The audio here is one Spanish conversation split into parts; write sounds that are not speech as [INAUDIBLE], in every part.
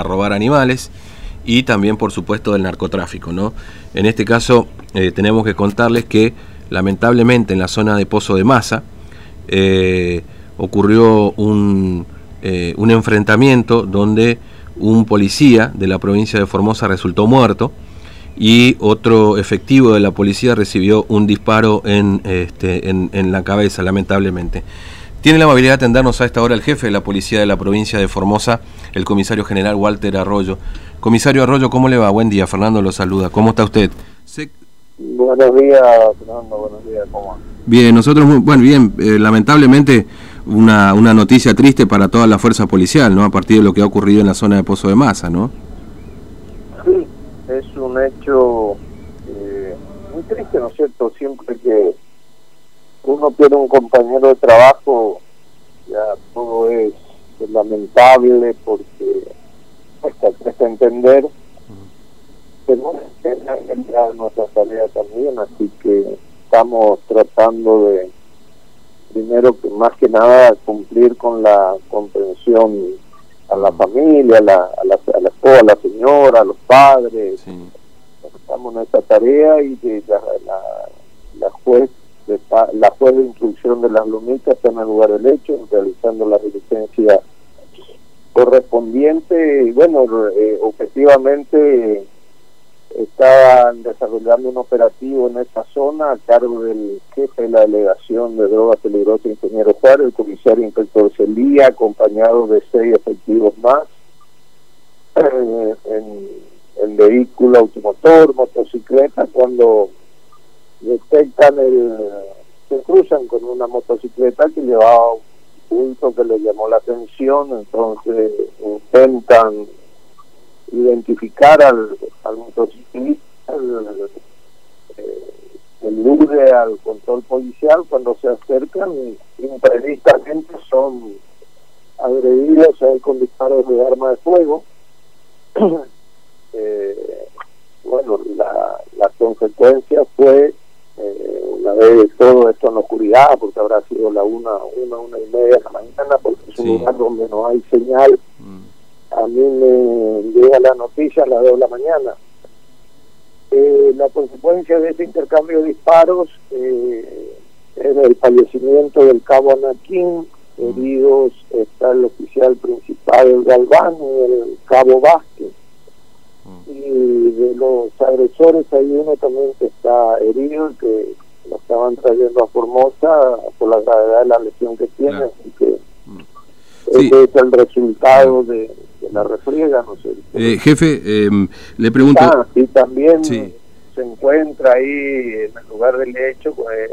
a robar animales y también, por supuesto, del narcotráfico. ¿no? En este caso, eh, tenemos que contarles que, lamentablemente, en la zona de Pozo de Masa, eh, ocurrió un, eh, un enfrentamiento donde un policía de la provincia de Formosa resultó muerto y otro efectivo de la policía recibió un disparo en, este, en, en la cabeza, lamentablemente. Tiene la amabilidad de atendernos a esta hora el jefe de la policía de la provincia de Formosa, el comisario general Walter Arroyo. Comisario Arroyo, ¿cómo le va? Buen día, Fernando lo saluda. ¿Cómo está usted? Buenos días, Fernando, buenos días, ¿cómo Bien, nosotros, bueno, bien, eh, lamentablemente una, una noticia triste para toda la fuerza policial, ¿no? A partir de lo que ha ocurrido en la zona de Pozo de Masa, ¿no? Sí, es un hecho eh, muy triste, ¿no es cierto? Siempre que uno pierde un compañero de trabajo, ya todo es, lamentable porque cuesta, cuesta entender, pero es nuestra tarea también, así que estamos tratando de, primero que más que nada, cumplir con la comprensión a la familia, a la, a la, a la esposa, a la señora, a los padres. Estamos en esta tarea y de la de las lomitas está en el lugar del hecho, realizando la diligencia correspondiente. Y bueno, eh, objetivamente estaban desarrollando un operativo en esa zona a cargo del jefe de la delegación de drogas peligrosas, ingeniero Juárez, el comisario inspector Celía, acompañado de seis efectivos más, eh, en, en vehículo automotor, motocicleta, cuando detectan el se cruzan con una motocicleta que llevaba un punto que le llamó la atención entonces intentan identificar al, al motociclista el, eh, al control policial cuando se acercan imprevistamente son agredidos ahí con disparos de arma de fuego. [CLEARS THROAT] Eh, bueno la, la consecuencia fue eh, una vez todo esto en la oscuridad, porque habrá sido la una, una, una y media de la mañana, porque es un lugar donde no hay señal. Mm. A mí me llega la noticia a las dos de la mañana. Eh, la consecuencia de ese intercambio de disparos eh, es el fallecimiento del cabo Anaquín, mm. heridos está el oficial principal Galván y el cabo Vázquez y de los agresores hay uno también que está herido que lo estaban trayendo a Formosa por la gravedad de la lesión que tiene así que mm. ese es el resultado de, la refriega no sé eh, jefe em, le pregunto ah, y también se encuentra ahí en el lugar del hecho pues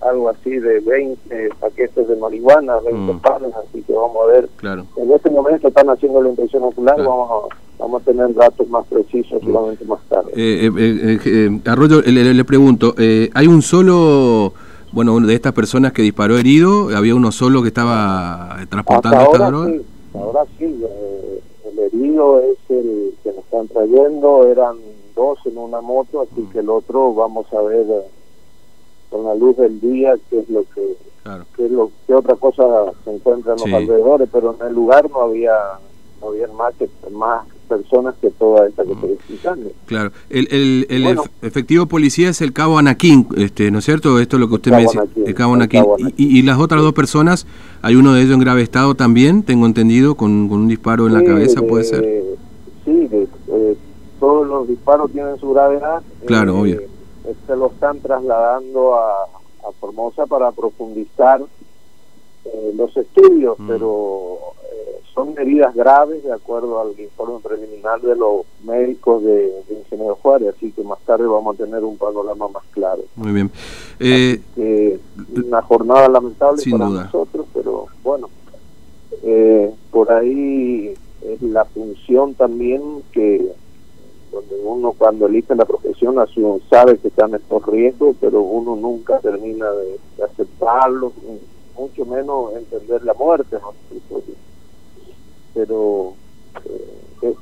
algo así de 20 paquetes de marihuana 20 mm. panes así que vamos a ver claro. en este momento están haciendo la impresión ocular vamos a vamos a tener datos más precisos solamente más tarde. Eh, eh, eh, Arroyo, le, pregunto, ¿hay un solo, bueno, de estas personas que disparó herido, había uno solo que estaba transportando esta droga? Sí, ahora sí, el herido es el que nos están trayendo, eran dos en una moto, así mm. que el otro vamos a ver con la luz del día qué es lo que qué es lo qué otra cosa se encuentra en los alrededores, pero en el lugar no había no había más que más personas que toda esta que estoy explicando. Claro, el, el, el efectivo policía es el cabo Anaquín, este, ¿no es cierto? Esto es lo que usted me dice, el cabo Anaquín. Y, y, las otras dos personas, hay uno de ellos en grave estado también, tengo entendido, con, con un disparo en la cabeza, ¿puede ser? Sí, eh, todos los disparos tienen su gravedad. Claro, eh, obvio. Se lo están trasladando a, a Formosa para profundizar eh, los estudios, mm. pero son heridas graves de acuerdo al informe preliminar de los médicos de, Ingeniero Juárez, así que más tarde vamos a tener un panorama más claro. Muy bien. Eh, una jornada lamentable para nosotros, pero bueno, eh, por ahí es la función también que donde uno cuando elige la profesión sabe que están estos riesgos, pero uno nunca termina de, aceptarlos, mucho menos entender la muerte. ¿no? pero eh,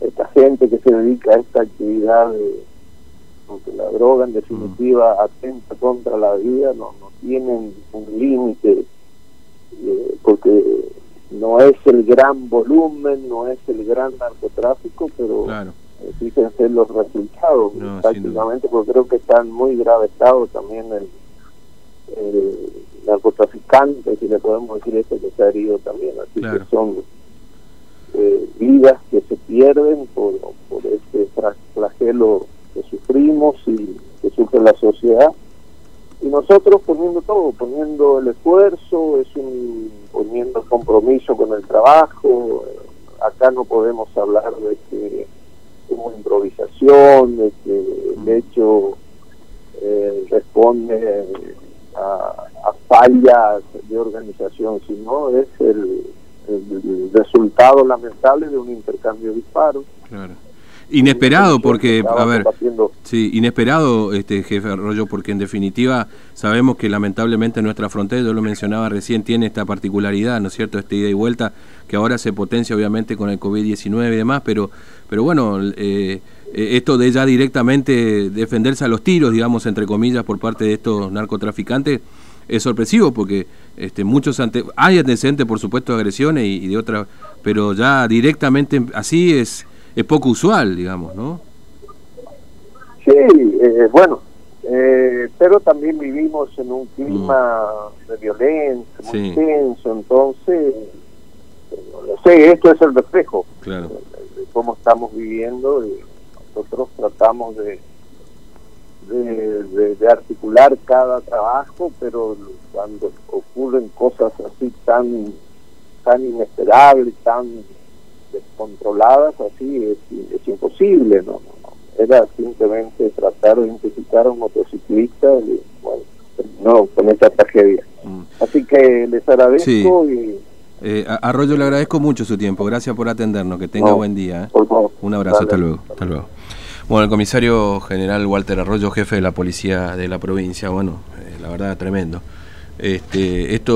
esta gente que se dedica a esta actividad de la droga en definitiva atenta contra la vida no, no tienen un límite eh, porque no es el gran volumen, no es el gran narcotráfico, pero Claro. eh, fíjense los resultados No, prácticamente, porque creo que está en muy grave estado también el, el narcotraficante, si le podemos decir eso, que se ha herido también. Así Claro. que son eh, vidas que se pierden por, por este flagelo que sufrimos y que sufre la sociedad. Y nosotros poniendo todo, poniendo el esfuerzo, es un poniendo el compromiso con el trabajo. Acá no podemos hablar de que hubo improvisación, de que el hecho eh, responde a fallas de organización, sino es el, el resultado lamentable de un intercambio de disparos. Claro. Inesperado porque, a ver, sí, inesperado, este jefe Arroyo, porque en definitiva sabemos que lamentablemente nuestra frontera, yo lo mencionaba recién, tiene esta particularidad, ¿no es cierto?, este ida y vuelta, que ahora se potencia obviamente con el COVID-19 y demás, pero, pero bueno, eh, eh, esto de ya directamente defenderse a los tiros, digamos, entre comillas, por parte de estos narcotraficantes, es sorpresivo porque este, muchos ante hay antecedentes, por supuesto, de agresiones y, y de otras, pero ya directamente así es, es poco usual, digamos, ¿no? Sí, eh, bueno, eh, pero también vivimos en un clima de violencia muy Sí. tenso, entonces, eh, no sé, esto es el reflejo Claro. de cómo estamos viviendo y nosotros tratamos de, de, de- de articular cada trabajo, pero cuando ocurren cosas así tan tan inesperables, tan descontroladas, así es, es imposible, ¿no? Era simplemente tratar de identificar a un motociclista y, bueno, no con esta tragedia. Mm. Así que les agradezco y, Eh, Arroyo, le agradezco mucho su tiempo. Gracias por atendernos. Que tenga No. buen día. ¿eh? por favor, Un abrazo. Dale. Hasta luego. Hasta luego. Bueno, el comisario general Walter Arroyo, jefe de la policía de la provincia. Bueno, eh, la verdad, tremendo. Este, esto